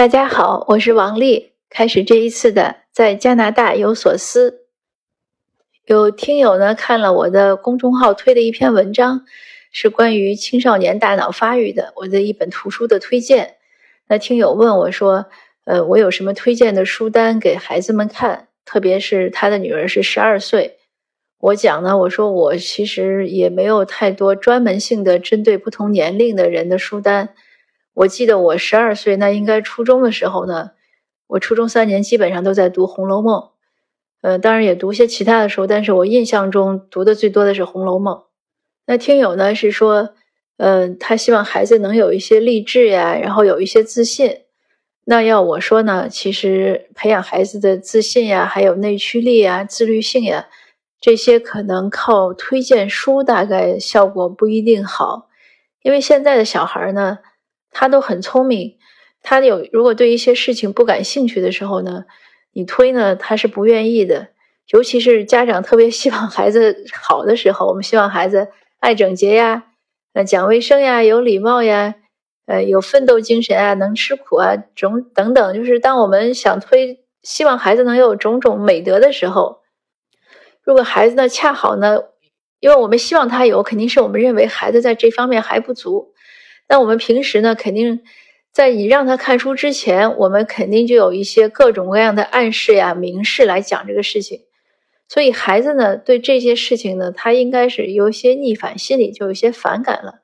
大家好，我是王丽。开始这一次的在加拿大有所思，有听友呢看了我的公众号推的一篇文章，是关于青少年大脑发育的，我的一本图书的推荐。那听友问我说，呃，我有什么推荐的书单给孩子们看？特别是他的女儿是十二岁，我讲呢，我说我其实也没有太多专门性的针对不同年龄的人的书单。我记得我十二岁，那应该初中的时候呢。我初中三年基本上都在读《红楼梦》，呃，当然也读些其他的书，但是我印象中读的最多的是《红楼梦》。那听友呢是说，呃，他希望孩子能有一些励志呀，然后有一些自信。那要我说呢，其实培养孩子的自信呀，还有内驱力呀、自律性呀，这些可能靠推荐书大概效果不一定好，因为现在的小孩呢。他都很聪明，他有如果对一些事情不感兴趣的时候呢，你推呢他是不愿意的。尤其是家长特别希望孩子好的时候，我们希望孩子爱整洁呀，呃讲卫生呀，有礼貌呀，呃有奋斗精神啊，能吃苦啊，种等等。就是当我们想推，希望孩子能有种种美德的时候，如果孩子呢恰好呢，因为我们希望他有，肯定是我们认为孩子在这方面还不足。那我们平时呢，肯定在你让他看书之前，我们肯定就有一些各种各样的暗示呀、明示来讲这个事情。所以孩子呢，对这些事情呢，他应该是有一些逆反心理，就有些反感了。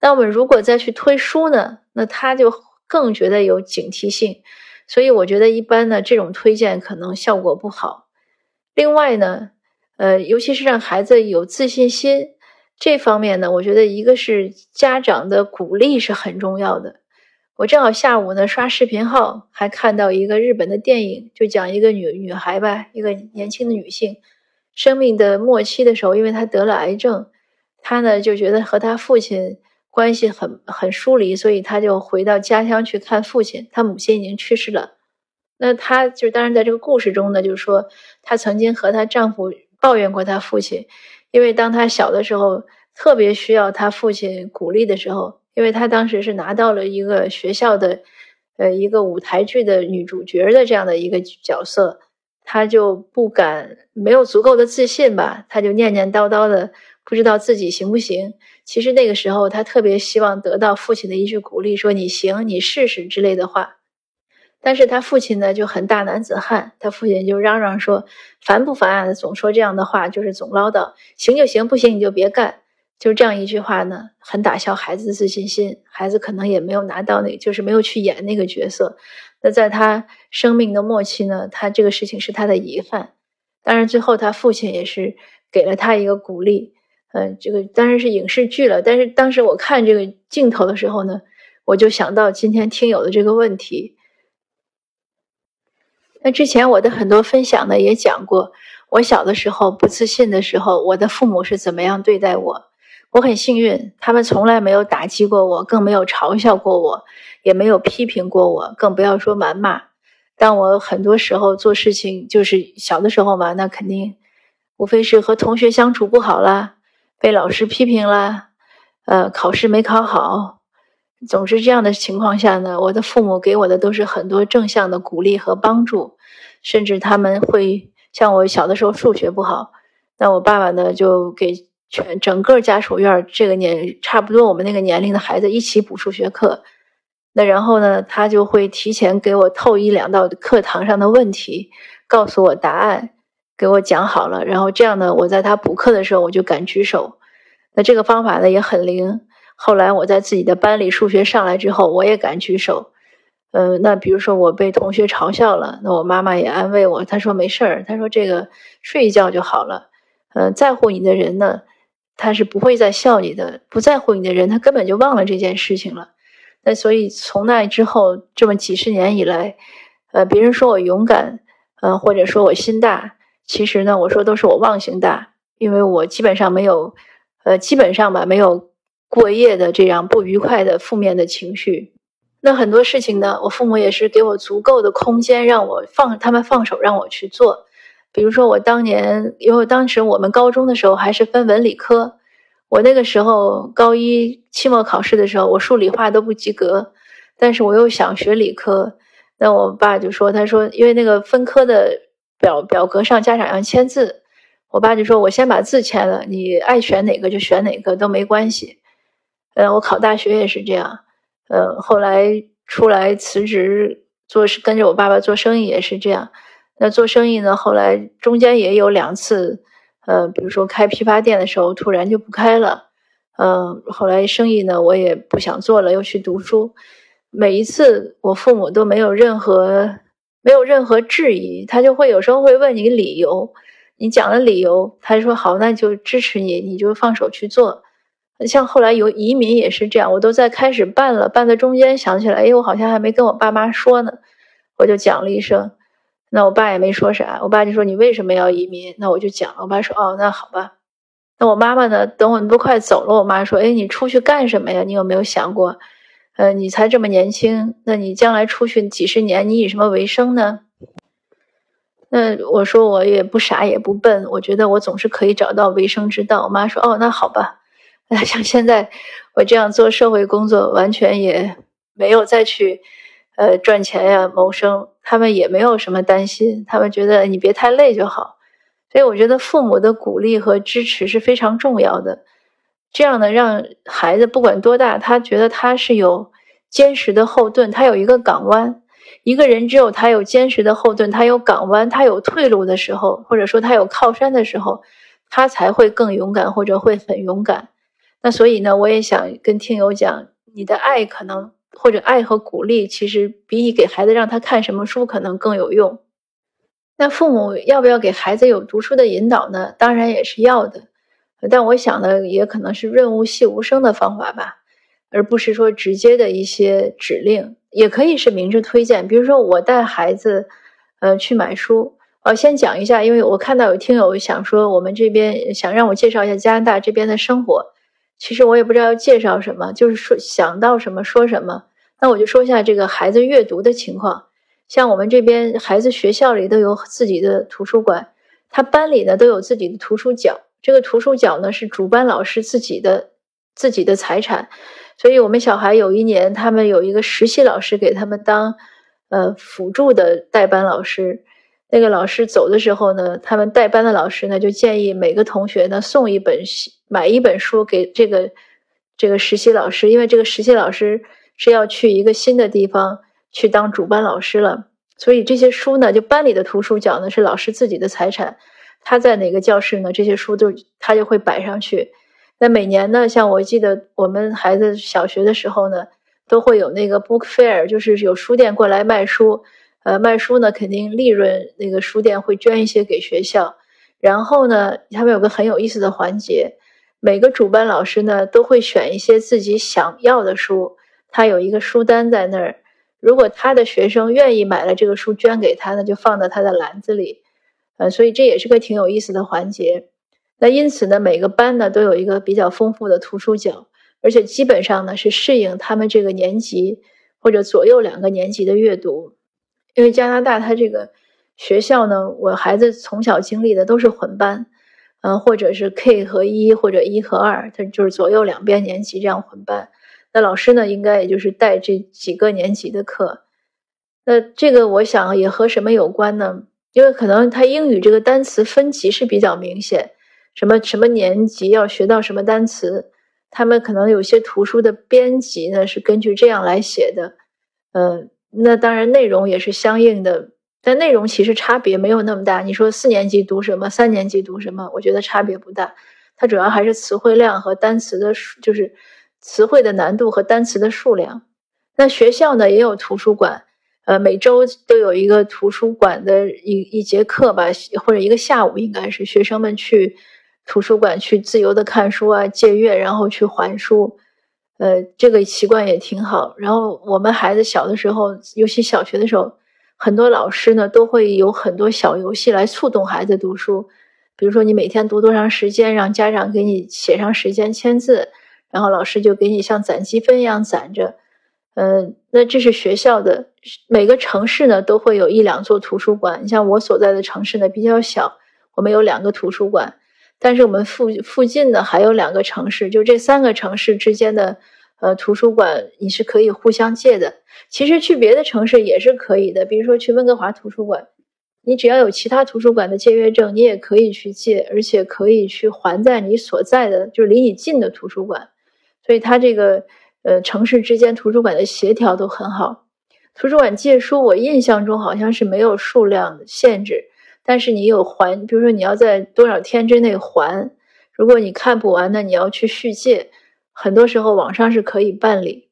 那我们如果再去推书呢，那他就更觉得有警惕性。所以我觉得一般呢，这种推荐可能效果不好。另外呢，呃，尤其是让孩子有自信心。这方面呢，我觉得一个是家长的鼓励是很重要的。我正好下午呢刷视频号，还看到一个日本的电影，就讲一个女女孩吧，一个年轻的女性，生命的末期的时候，因为她得了癌症，她呢就觉得和她父亲关系很很疏离，所以她就回到家乡去看父亲。她母亲已经去世了，那她就当然在这个故事中呢，就是说她曾经和她丈夫抱怨过她父亲。因为当她小的时候，特别需要他父亲鼓励的时候，因为他当时是拿到了一个学校的，呃，一个舞台剧的女主角的这样的一个角色，他就不敢，没有足够的自信吧，他就念念叨叨的，不知道自己行不行。其实那个时候，他特别希望得到父亲的一句鼓励，说“你行，你试试”之类的话。但是他父亲呢就很大男子汉，他父亲就嚷嚷说：“烦不烦啊？总说这样的话，就是总唠叨，行就行，不行你就别干。”就这样一句话呢，很打消孩子的自信心。孩子可能也没有拿到那，就是没有去演那个角色。那在他生命的末期呢，他这个事情是他的遗憾。当然，最后他父亲也是给了他一个鼓励。嗯，这个当然是影视剧了。但是当时我看这个镜头的时候呢，我就想到今天听友的这个问题。那之前我的很多分享呢，也讲过，我小的时候不自信的时候，我的父母是怎么样对待我。我很幸运，他们从来没有打击过我，更没有嘲笑过我，也没有批评过我，更不要说谩骂。但我很多时候做事情，就是小的时候嘛，那肯定无非是和同学相处不好啦，被老师批评啦，呃，考试没考好。总之，这样的情况下呢，我的父母给我的都是很多正向的鼓励和帮助，甚至他们会像我小的时候数学不好，那我爸爸呢就给全整个家属院这个年差不多我们那个年龄的孩子一起补数学课，那然后呢，他就会提前给我透一两道课堂上的问题，告诉我答案，给我讲好了，然后这样呢，我在他补课的时候我就敢举手，那这个方法呢也很灵。后来我在自己的班里数学上来之后，我也敢举手。嗯，那比如说我被同学嘲笑了，那我妈妈也安慰我，她说没事儿，她说这个睡一觉就好了。嗯，在乎你的人呢，他是不会再笑你的；不在乎你的人，他根本就忘了这件事情了。那所以从那之后，这么几十年以来，呃，别人说我勇敢，呃，或者说我心大，其实呢，我说都是我忘性大，因为我基本上没有，呃，基本上吧，没有。过夜的这样不愉快的负面的情绪，那很多事情呢，我父母也是给我足够的空间，让我放他们放手让我去做。比如说我当年，因为当时我们高中的时候还是分文理科，我那个时候高一期末考试的时候，我数理化都不及格，但是我又想学理科，那我爸就说，他说因为那个分科的表表格上家长要签字，我爸就说我先把字签了，你爱选哪个就选哪个都没关系。呃，我考大学也是这样，呃，后来出来辞职做跟着我爸爸做生意也是这样。那做生意呢，后来中间也有两次，呃，比如说开批发店的时候突然就不开了，嗯，后来生意呢我也不想做了，又去读书。每一次我父母都没有任何没有任何质疑，他就会有时候会问你理由，你讲了理由，他就说好，那就支持你，你就放手去做。像后来有移民也是这样，我都在开始办了，办的中间想起来，哎，我好像还没跟我爸妈说呢，我就讲了一声，那我爸也没说啥，我爸就说你为什么要移民？那我就讲，我爸说哦，那好吧。那我妈妈呢？等我们都快走了，我妈说，哎，你出去干什么呀？你有没有想过，呃，你才这么年轻，那你将来出去几十年，你以什么为生呢？那我说我也不傻也不笨，我觉得我总是可以找到为生之道。我妈说，哦，那好吧。那像现在我这样做社会工作，完全也没有再去呃赚钱呀、谋生，他们也没有什么担心，他们觉得你别太累就好。所以我觉得父母的鼓励和支持是非常重要的，这样呢，让孩子不管多大，他觉得他是有坚实的后盾，他有一个港湾。一个人只有他有坚实的后盾，他有港湾，他有退路的时候，或者说他有靠山的时候，他才会更勇敢，或者会很勇敢。那所以呢，我也想跟听友讲，你的爱可能或者爱和鼓励，其实比你给孩子让他看什么书可能更有用。那父母要不要给孩子有读书的引导呢？当然也是要的，但我想的，也可能是润物细无声的方法吧，而不是说直接的一些指令，也可以是明着推荐。比如说我带孩子，呃，去买书，呃，先讲一下，因为我看到有听友想说，我们这边想让我介绍一下加拿大这边的生活。其实我也不知道要介绍什么，就是说想到什么说什么。那我就说一下这个孩子阅读的情况。像我们这边孩子学校里都有自己的图书馆，他班里呢都有自己的图书角。这个图书角呢是主班老师自己的自己的财产。所以我们小孩有一年，他们有一个实习老师给他们当呃辅助的代班老师。那个老师走的时候呢，他们代班的老师呢就建议每个同学呢送一本买一本书给这个这个实习老师，因为这个实习老师是要去一个新的地方去当主班老师了，所以这些书呢，就班里的图书角呢是老师自己的财产，他在哪个教室呢，这些书都他就会摆上去。那每年呢，像我记得我们孩子小学的时候呢，都会有那个 book fair，就是有书店过来卖书。呃，卖书呢，肯定利润那个书店会捐一些给学校。然后呢，他们有个很有意思的环节，每个主班老师呢都会选一些自己想要的书，他有一个书单在那儿。如果他的学生愿意买了这个书捐给他，那就放到他的篮子里。呃，所以这也是个挺有意思的环节。那因此呢，每个班呢都有一个比较丰富的图书角，而且基本上呢是适应他们这个年级或者左右两个年级的阅读。因为加拿大它这个学校呢，我孩子从小经历的都是混班，嗯，或者是 K 和一或者一和二，它就是左右两边年级这样混班。那老师呢，应该也就是带这几个年级的课。那这个我想也和什么有关呢？因为可能他英语这个单词分级是比较明显，什么什么年级要学到什么单词，他们可能有些图书的编辑呢是根据这样来写的，嗯。那当然，内容也是相应的，但内容其实差别没有那么大。你说四年级读什么，三年级读什么，我觉得差别不大。它主要还是词汇量和单词的数，就是词汇的难度和单词的数量。那学校呢也有图书馆，呃，每周都有一个图书馆的一一节课吧，或者一个下午，应该是学生们去图书馆去自由的看书啊，借阅，然后去还书。呃，这个习惯也挺好。然后我们孩子小的时候，尤其小学的时候，很多老师呢都会有很多小游戏来触动孩子读书。比如说，你每天读多长时间，让家长给你写上时间、签字，然后老师就给你像攒积分一样攒着。嗯，那这是学校的。每个城市呢都会有一两座图书馆。你像我所在的城市呢比较小，我们有两个图书馆。但是我们附附近的还有两个城市，就这三个城市之间的，呃，图书馆你是可以互相借的。其实去别的城市也是可以的，比如说去温哥华图书馆，你只要有其他图书馆的借阅证，你也可以去借，而且可以去还在你所在的，就是离你近的图书馆。所以它这个呃城市之间图书馆的协调都很好。图书馆借书，我印象中好像是没有数量限制，但是你有还，比如说你要在多少天之内还，如果你看不完呢，你要去续借。很多时候网上是可以办理。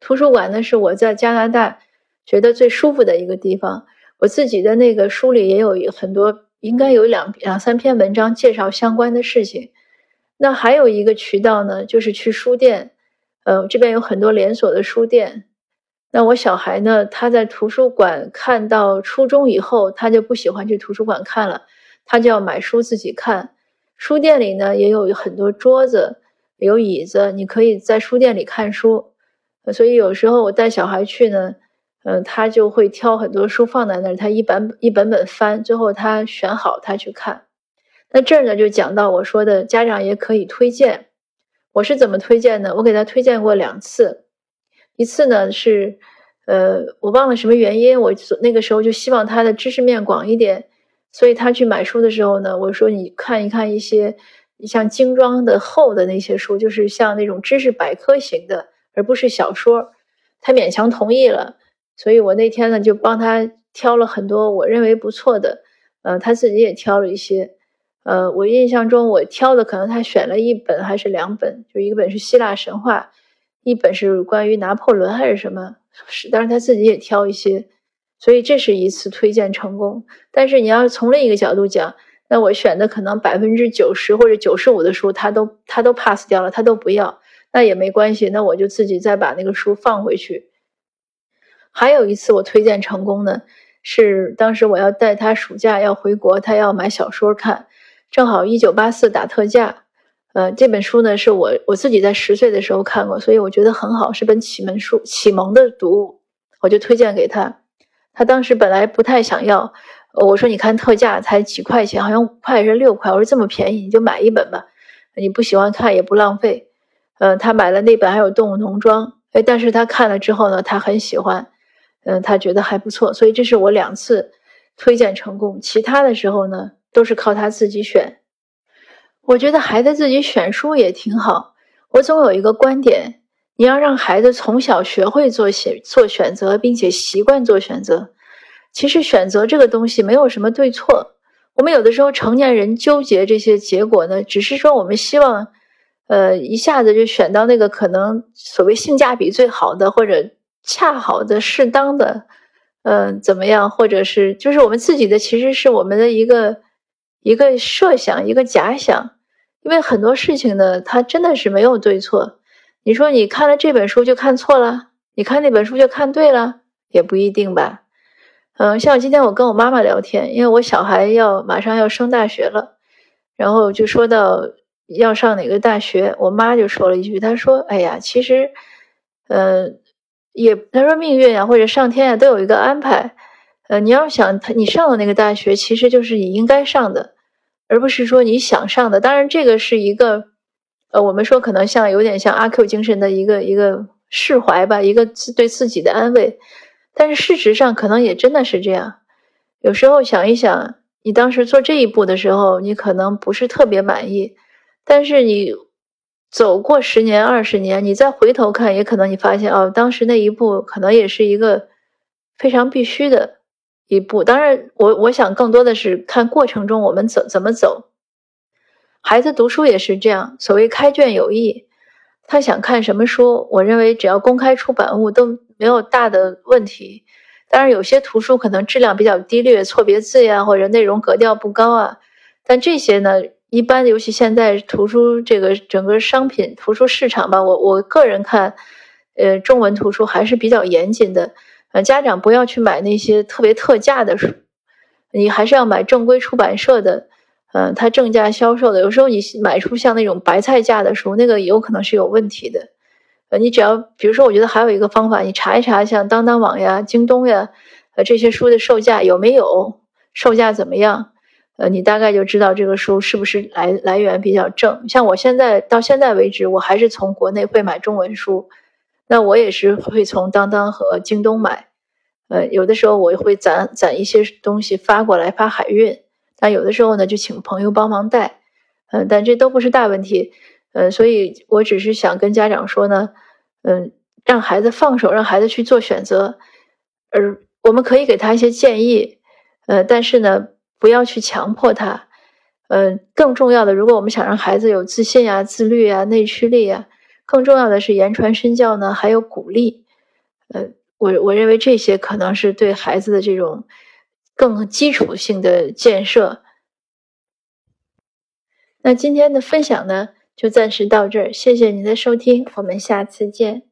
图书馆呢是我在加拿大觉得最舒服的一个地方。我自己的那个书里也有很多，应该有两两三篇文章介绍相关的事情。那还有一个渠道呢，就是去书店。呃，这边有很多连锁的书店。那我小孩呢，他在图书馆看到初中以后，他就不喜欢去图书馆看了，他就要买书自己看。书店里呢也有很多桌子。有椅子，你可以在书店里看书，所以有时候我带小孩去呢，嗯，他就会挑很多书放在那儿，他一本一本本翻，最后他选好他去看。那这儿呢就讲到我说的家长也可以推荐，我是怎么推荐呢？我给他推荐过两次，一次呢是，呃，我忘了什么原因，我那个时候就希望他的知识面广一点，所以他去买书的时候呢，我说你看一看一些。像精装的厚的那些书，就是像那种知识百科型的，而不是小说。他勉强同意了，所以我那天呢就帮他挑了很多我认为不错的，呃，他自己也挑了一些。呃，我印象中我挑的可能他选了一本还是两本，就一个本是希腊神话，一本是关于拿破仑还是什么，是，但是他自己也挑一些，所以这是一次推荐成功。但是你要是从另一个角度讲。那我选的可能百分之九十或者九十五的书，他都他都 pass 掉了，他都不要，那也没关系，那我就自己再把那个书放回去。还有一次我推荐成功的，是当时我要带他暑假要回国，他要买小说看，正好一九八四打特价，呃，这本书呢是我我自己在十岁的时候看过，所以我觉得很好，是本启蒙书，启蒙的读物，我就推荐给他。他当时本来不太想要。我说你看特价才几块钱，好像五块还是六块。我说这么便宜，你就买一本吧。你不喜欢看也不浪费。嗯，他买了那本还有动物农庄。哎，但是他看了之后呢，他很喜欢。嗯，他觉得还不错。所以这是我两次推荐成功。其他的时候呢，都是靠他自己选。我觉得孩子自己选书也挺好。我总有一个观点：你要让孩子从小学会做选做选择，并且习惯做选择。其实选择这个东西没有什么对错，我们有的时候成年人纠结这些结果呢，只是说我们希望，呃，一下子就选到那个可能所谓性价比最好的，或者恰好的、适当的，嗯，怎么样，或者是就是我们自己的，其实是我们的一个一个设想、一个假想，因为很多事情呢，它真的是没有对错。你说你看了这本书就看错了，你看那本书就看对了，也不一定吧。嗯，像今天我跟我妈妈聊天，因为我小孩要马上要升大学了，然后就说到要上哪个大学，我妈就说了一句，她说：“哎呀，其实，呃，也她说命运啊或者上天啊都有一个安排，呃，你要想他你上的那个大学，其实就是你应该上的，而不是说你想上的。当然，这个是一个，呃，我们说可能像有点像阿 Q 精神的一个一个释怀吧，一个对自己的安慰。”但是事实上，可能也真的是这样。有时候想一想，你当时做这一步的时候，你可能不是特别满意。但是你走过十年、二十年，你再回头看，也可能你发现，哦，当时那一步可能也是一个非常必须的一步。当然，我我想更多的是看过程中我们怎怎么走。孩子读书也是这样，所谓开卷有益。他想看什么书，我认为只要公开出版物都。没有大的问题，当然有些图书可能质量比较低劣，错别字呀，或者内容格调不高啊。但这些呢，一般尤其现在图书这个整个商品图书市场吧，我我个人看，呃，中文图书还是比较严谨的。呃，家长不要去买那些特别特价的书，你还是要买正规出版社的，嗯，它正价销售的。有时候你买出像那种白菜价的书，那个有可能是有问题的。呃，你只要比如说，我觉得还有一个方法，你查一查像当当网呀、京东呀，呃，这些书的售价有没有，售价怎么样？呃，你大概就知道这个书是不是来来源比较正。像我现在到现在为止，我还是从国内会买中文书，那我也是会从当当和京东买。呃，有的时候我会攒攒一些东西发过来，发海运。但有的时候呢，就请朋友帮忙带。嗯，但这都不是大问题。嗯，所以我只是想跟家长说呢，嗯，让孩子放手，让孩子去做选择。而我们可以给他一些建议，呃，但是呢。不要去强迫他，嗯，更重要的，如果我们想让孩子有自信啊、自律啊、内驱力啊，更重要的是言传身教呢，还有鼓励，呃，我我认为这些可能是对孩子的这种更基础性的建设。那今天的分享呢，就暂时到这儿，谢谢您的收听，我们下次见。